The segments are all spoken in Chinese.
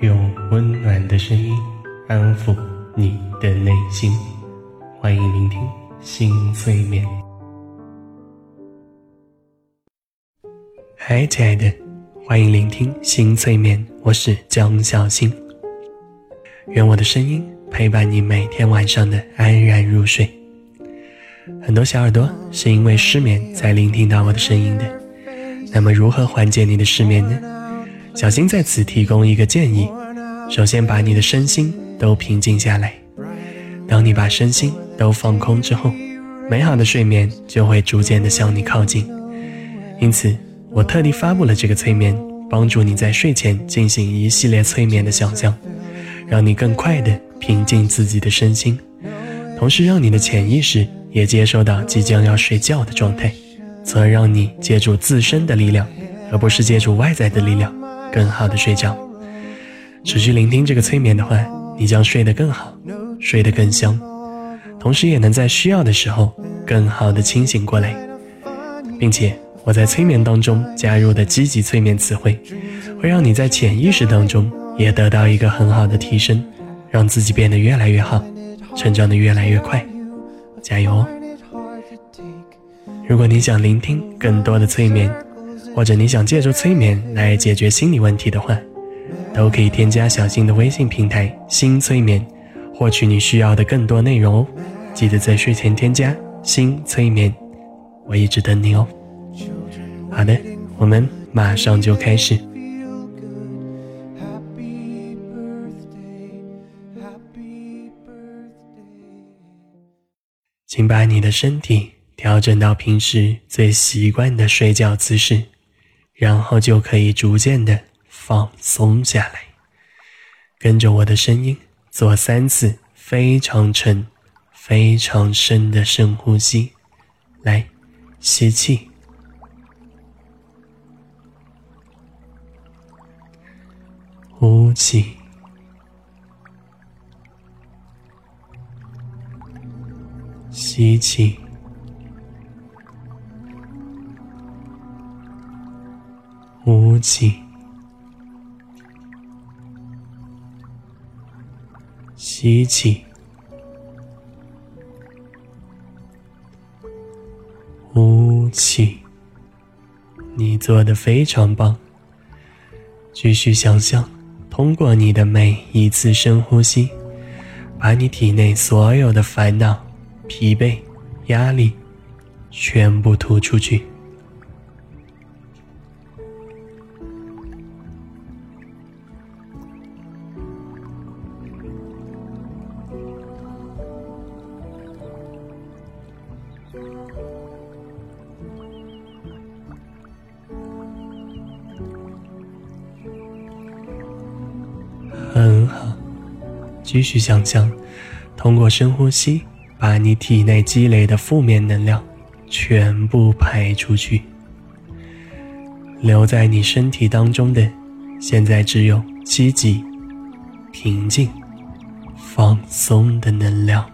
用温暖的声音安抚你的内心。欢迎聆听心催眠。嗨，亲爱的，欢迎聆听心催眠，我是江小新。愿我的声音陪伴你每天晚上的安然入睡。很多小耳朵是因为失眠才聆听到我的声音的，那么如何缓解你的失眠呢？小新在此提供一个建议：首先把你的身心都平静下来。当你把身心都放空之后，美好的睡眠就会逐渐的向你靠近。因此，我特地发布了这个催眠，帮助你在睡前进行一系列催眠的想象，让你更快的平静自己的身心，同时让你的潜意识。也接受到即将要睡觉的状态，从而让你借助自身的力量，而不是借助外在的力量，更好的睡觉。持续聆听这个催眠的话，你将睡得更好，睡得更香，同时也能在需要的时候更好的清醒过来。并且我在催眠当中加入的积极催眠词汇，会让你在潜意识当中也得到一个很好的提升，让自己变得越来越好，成长的越来越快。加油哦！如果你想聆听更多的催眠，或者你想借助催眠来解决心理问题的话，都可以添加小新的微信平台“新催眠”，获取你需要的更多内容哦。记得在睡前添加“新催眠”，我一直等你哦。好的，我们马上就开始。请把你的身体调整到平时最习惯的睡觉姿势，然后就可以逐渐的放松下来。跟着我的声音做三次非常沉、非常深的深呼吸。来，吸气，呼气。吸气，呼气，吸气，呼气。你做的非常棒。继续想象，通过你的每一次深呼吸，把你体内所有的烦恼。疲惫、压力，全部吐出去。继续想象，通过深呼吸。把你体内积累的负面能量全部排出去，留在你身体当中的，现在只有积极、平静、放松的能量。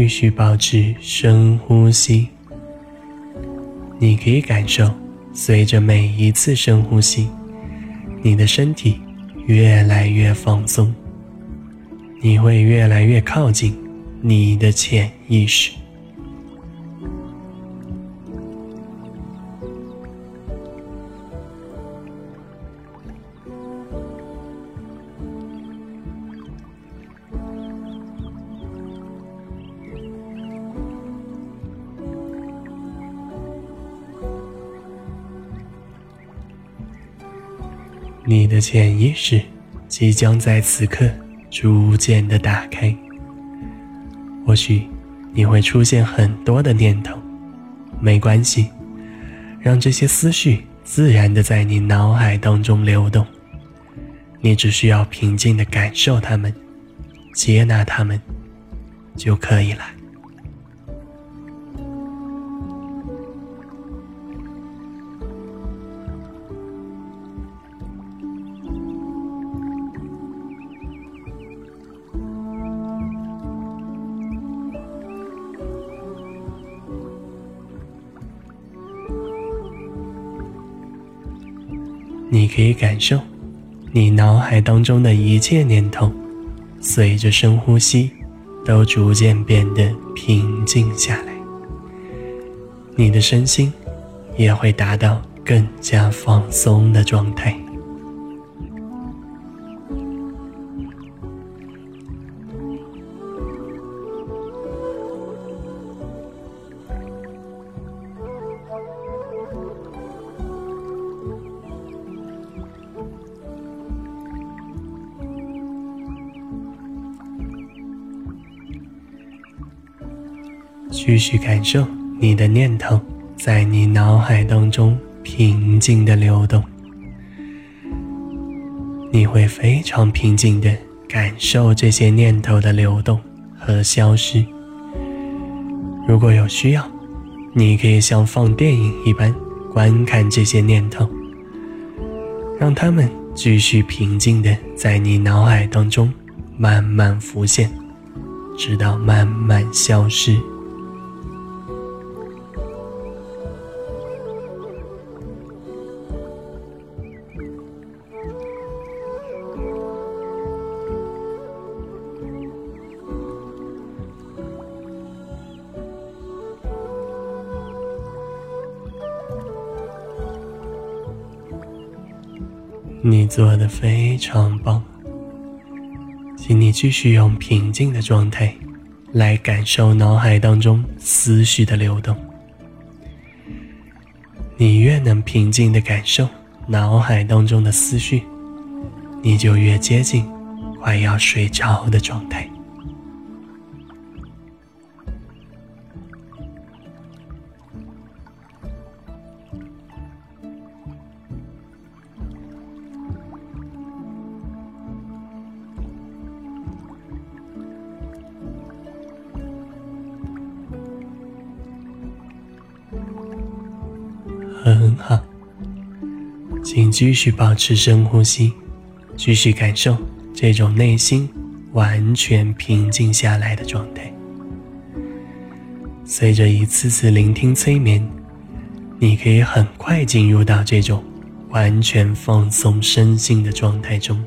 继续保持深呼吸。你可以感受，随着每一次深呼吸，你的身体越来越放松，你会越来越靠近你的潜意识。的潜意识即将在此刻逐渐的打开。或许你会出现很多的念头，没关系，让这些思绪自然的在你脑海当中流动。你只需要平静的感受它们，接纳它们，就可以了。可以感受你脑海当中的一切念头，随着深呼吸，都逐渐变得平静下来。你的身心也会达到更加放松的状态。继续感受你的念头在你脑海当中平静的流动，你会非常平静的感受这些念头的流动和消失。如果有需要，你可以像放电影一般观看这些念头，让他们继续平静的在你脑海当中慢慢浮现，直到慢慢消失。做的非常棒，请你继续用平静的状态来感受脑海当中思绪的流动。你越能平静的感受脑海当中的思绪，你就越接近快要睡着的状态。继续保持深呼吸，继续感受这种内心完全平静下来的状态。随着一次次聆听催眠，你可以很快进入到这种完全放松身心的状态中。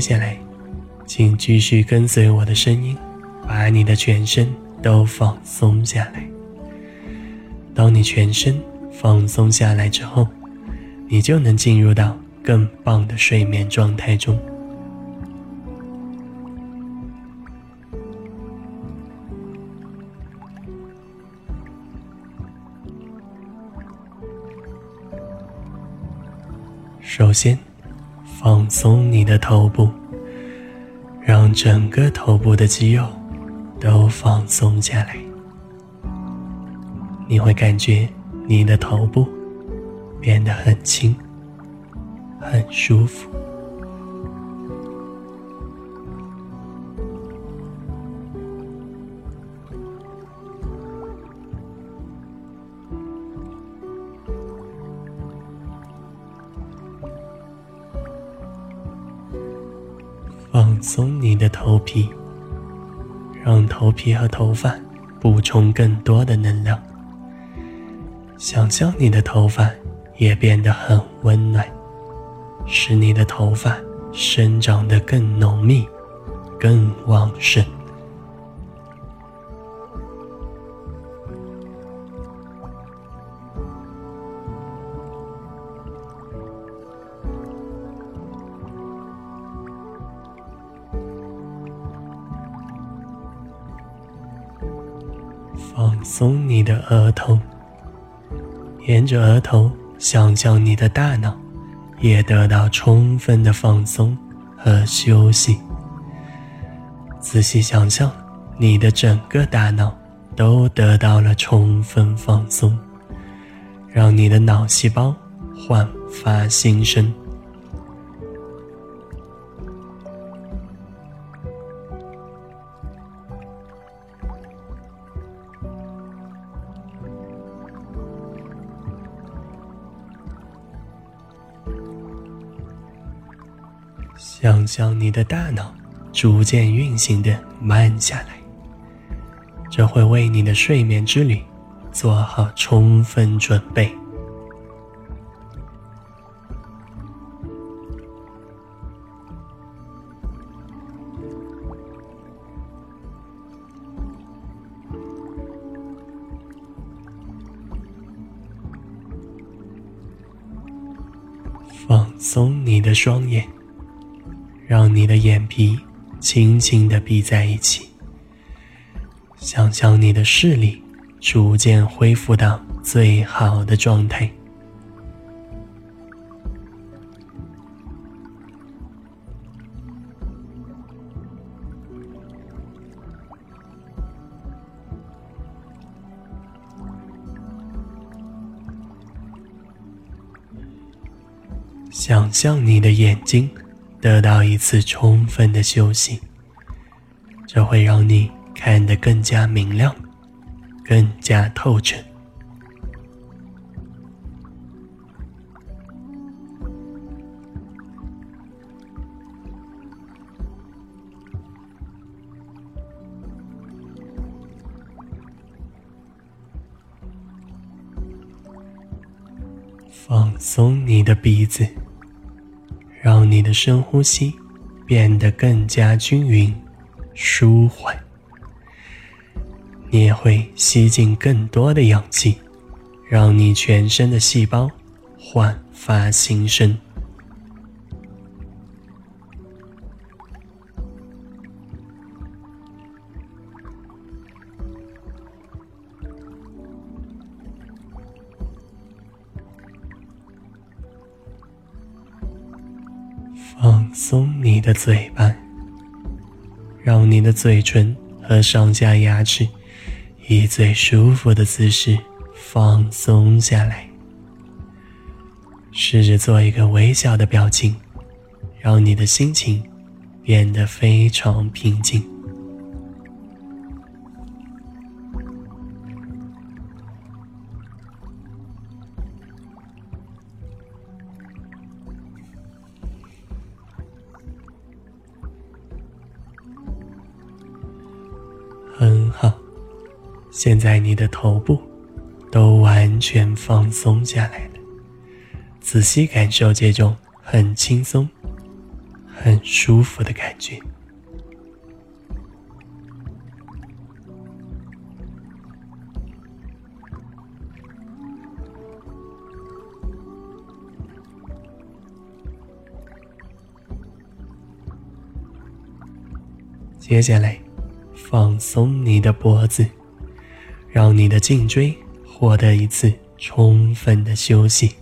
接下来，请继续跟随我的声音，把你的全身都放松下来。当你全身放松下来之后，你就能进入到更棒的睡眠状态中。首先。放松你的头部，让整个头部的肌肉都放松下来。你会感觉你的头部变得很轻，很舒服。松你的头皮，让头皮和头发补充更多的能量。想象你的头发也变得很温暖，使你的头发生长得更浓密、更旺盛。放松你的额头，沿着额头想象你的大脑也得到充分的放松和休息。仔细想象，你的整个大脑都得到了充分放松，让你的脑细胞焕发新生。想象你的大脑逐渐运行的慢下来，这会为你的睡眠之旅做好充分准备。放松你的双眼，你的眼皮轻轻的闭在一起。想象你的视力逐渐恢复到最好的状态。想象你的眼睛得到一次充分的休息，这会让你看得更加明亮，更加透彻。放松你的鼻子，你的深呼吸变得更加均匀、舒缓。你也会吸进更多的氧气，让你全身的细胞焕发新生。嘴巴，让你的嘴唇和上下牙齿以最舒服的姿势放松下来。试着做一个微笑的表情，让你的心情变得非常平静。现在你的头部都完全放松下来了。仔细感受这种很轻松、很舒服的感觉。接下来。放松你的脖子，让你的颈椎获得一次充分的休息。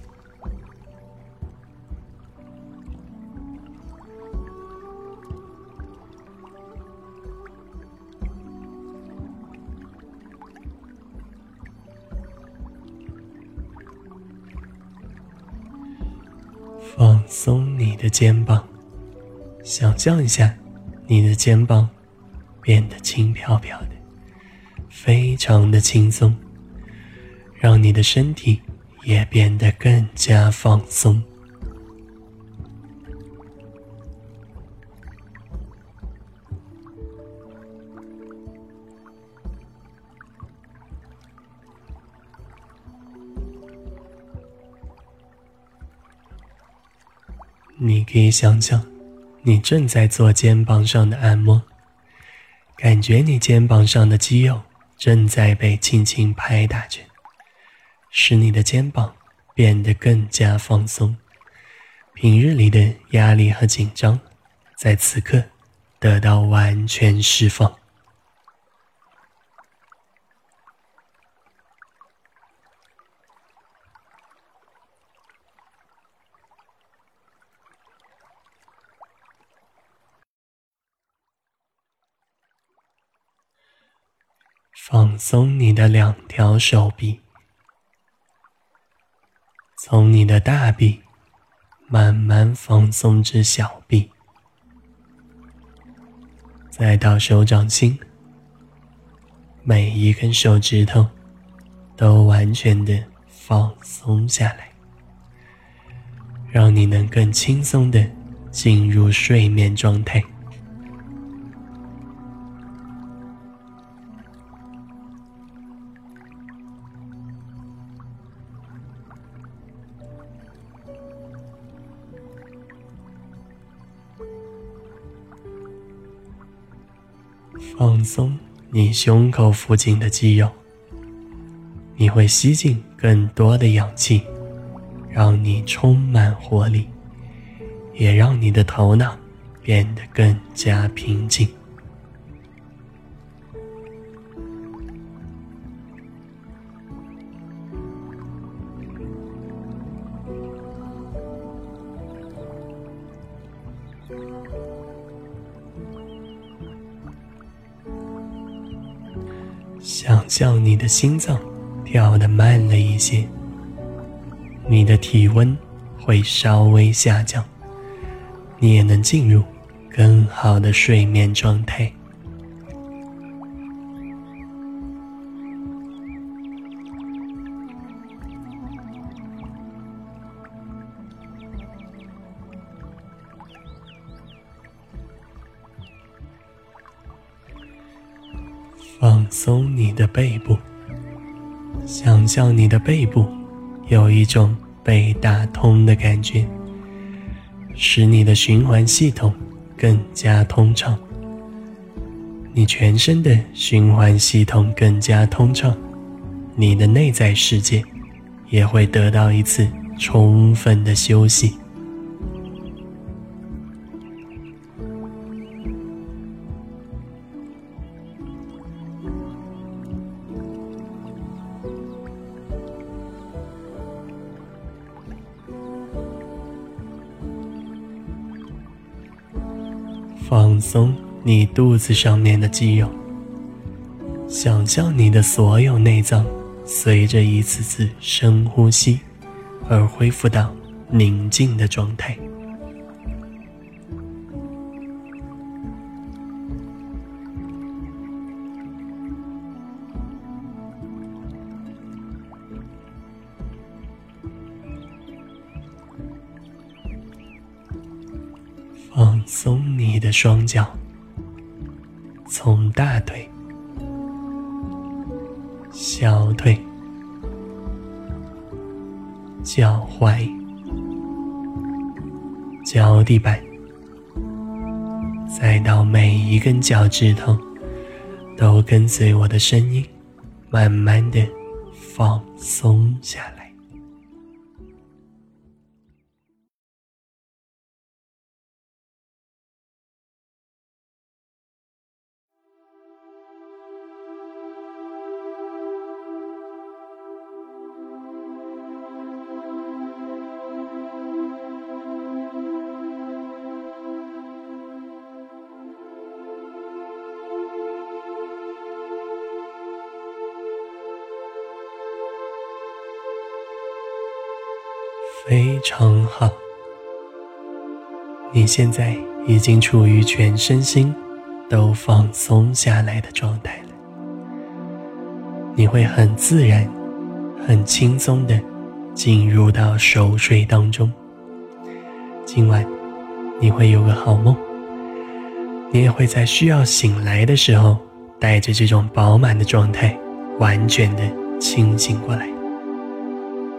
放松你的肩膀，想象一下你的肩膀。变得轻飘飘的，非常的轻松，让你的身体也变得更加放松。你可以想象，你正在做肩膀上的按摩。感觉你肩膀上的肌肉正在被轻轻拍打着，使你的肩膀变得更加放松。平日里的压力和紧张，在此刻得到完全释放。放松你的两条手臂，从你的大臂慢慢放松至小臂，再到手掌心，每一根手指头都完全的放松下来，让你能更轻松的进入睡眠状态。胸口附近的肌肉，你会吸进更多的氧气，让你充满活力，也让你的头脑变得更加平静。叫你的心脏跳得慢了一些，你的体温会稍微下降，你也能进入更好的睡眠状态。放松你的背部，想象你的背部有一种被打通的感觉，使你的循环系统更加通畅。你全身的循环系统更加通畅，你的内在世界也会得到一次充分的休息。放松你肚子上面的肌肉，想象你的所有内脏随着一次次深呼吸而恢复到宁静的状态。双脚，从大腿、小腿、脚踝、脚底板，再到每一根脚趾头，都跟随我的声音，慢慢的放松下来。非常好，你现在已经处于全身心都放松下来的状态了。你会很自然、很轻松的进入到熟睡当中。今晚你会有个好梦，你也会在需要醒来的时候，带着这种饱满的状态，完全的清醒过来。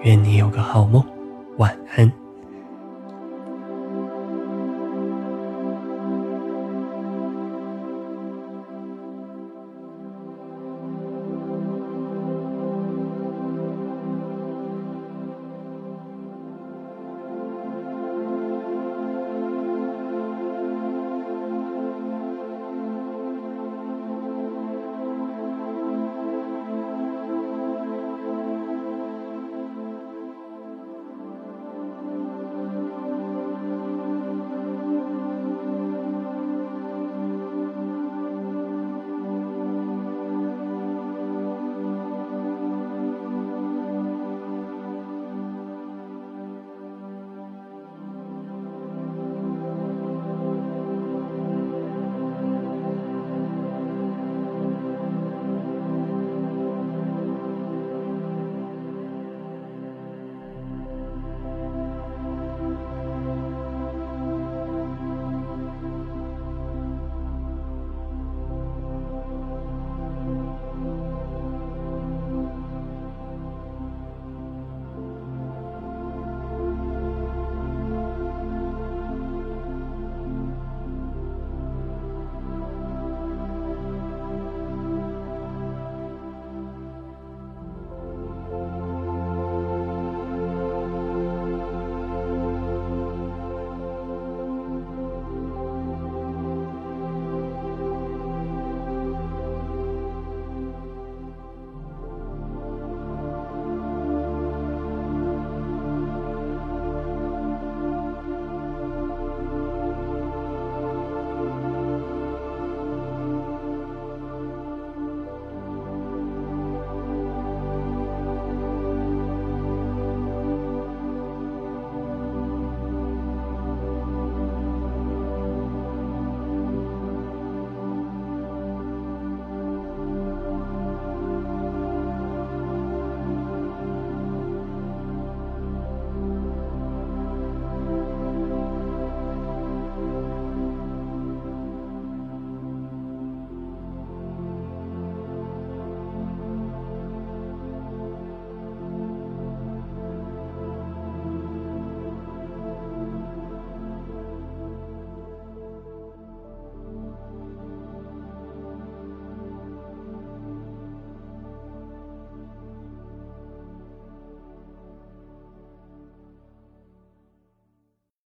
愿你有个好梦。晚安。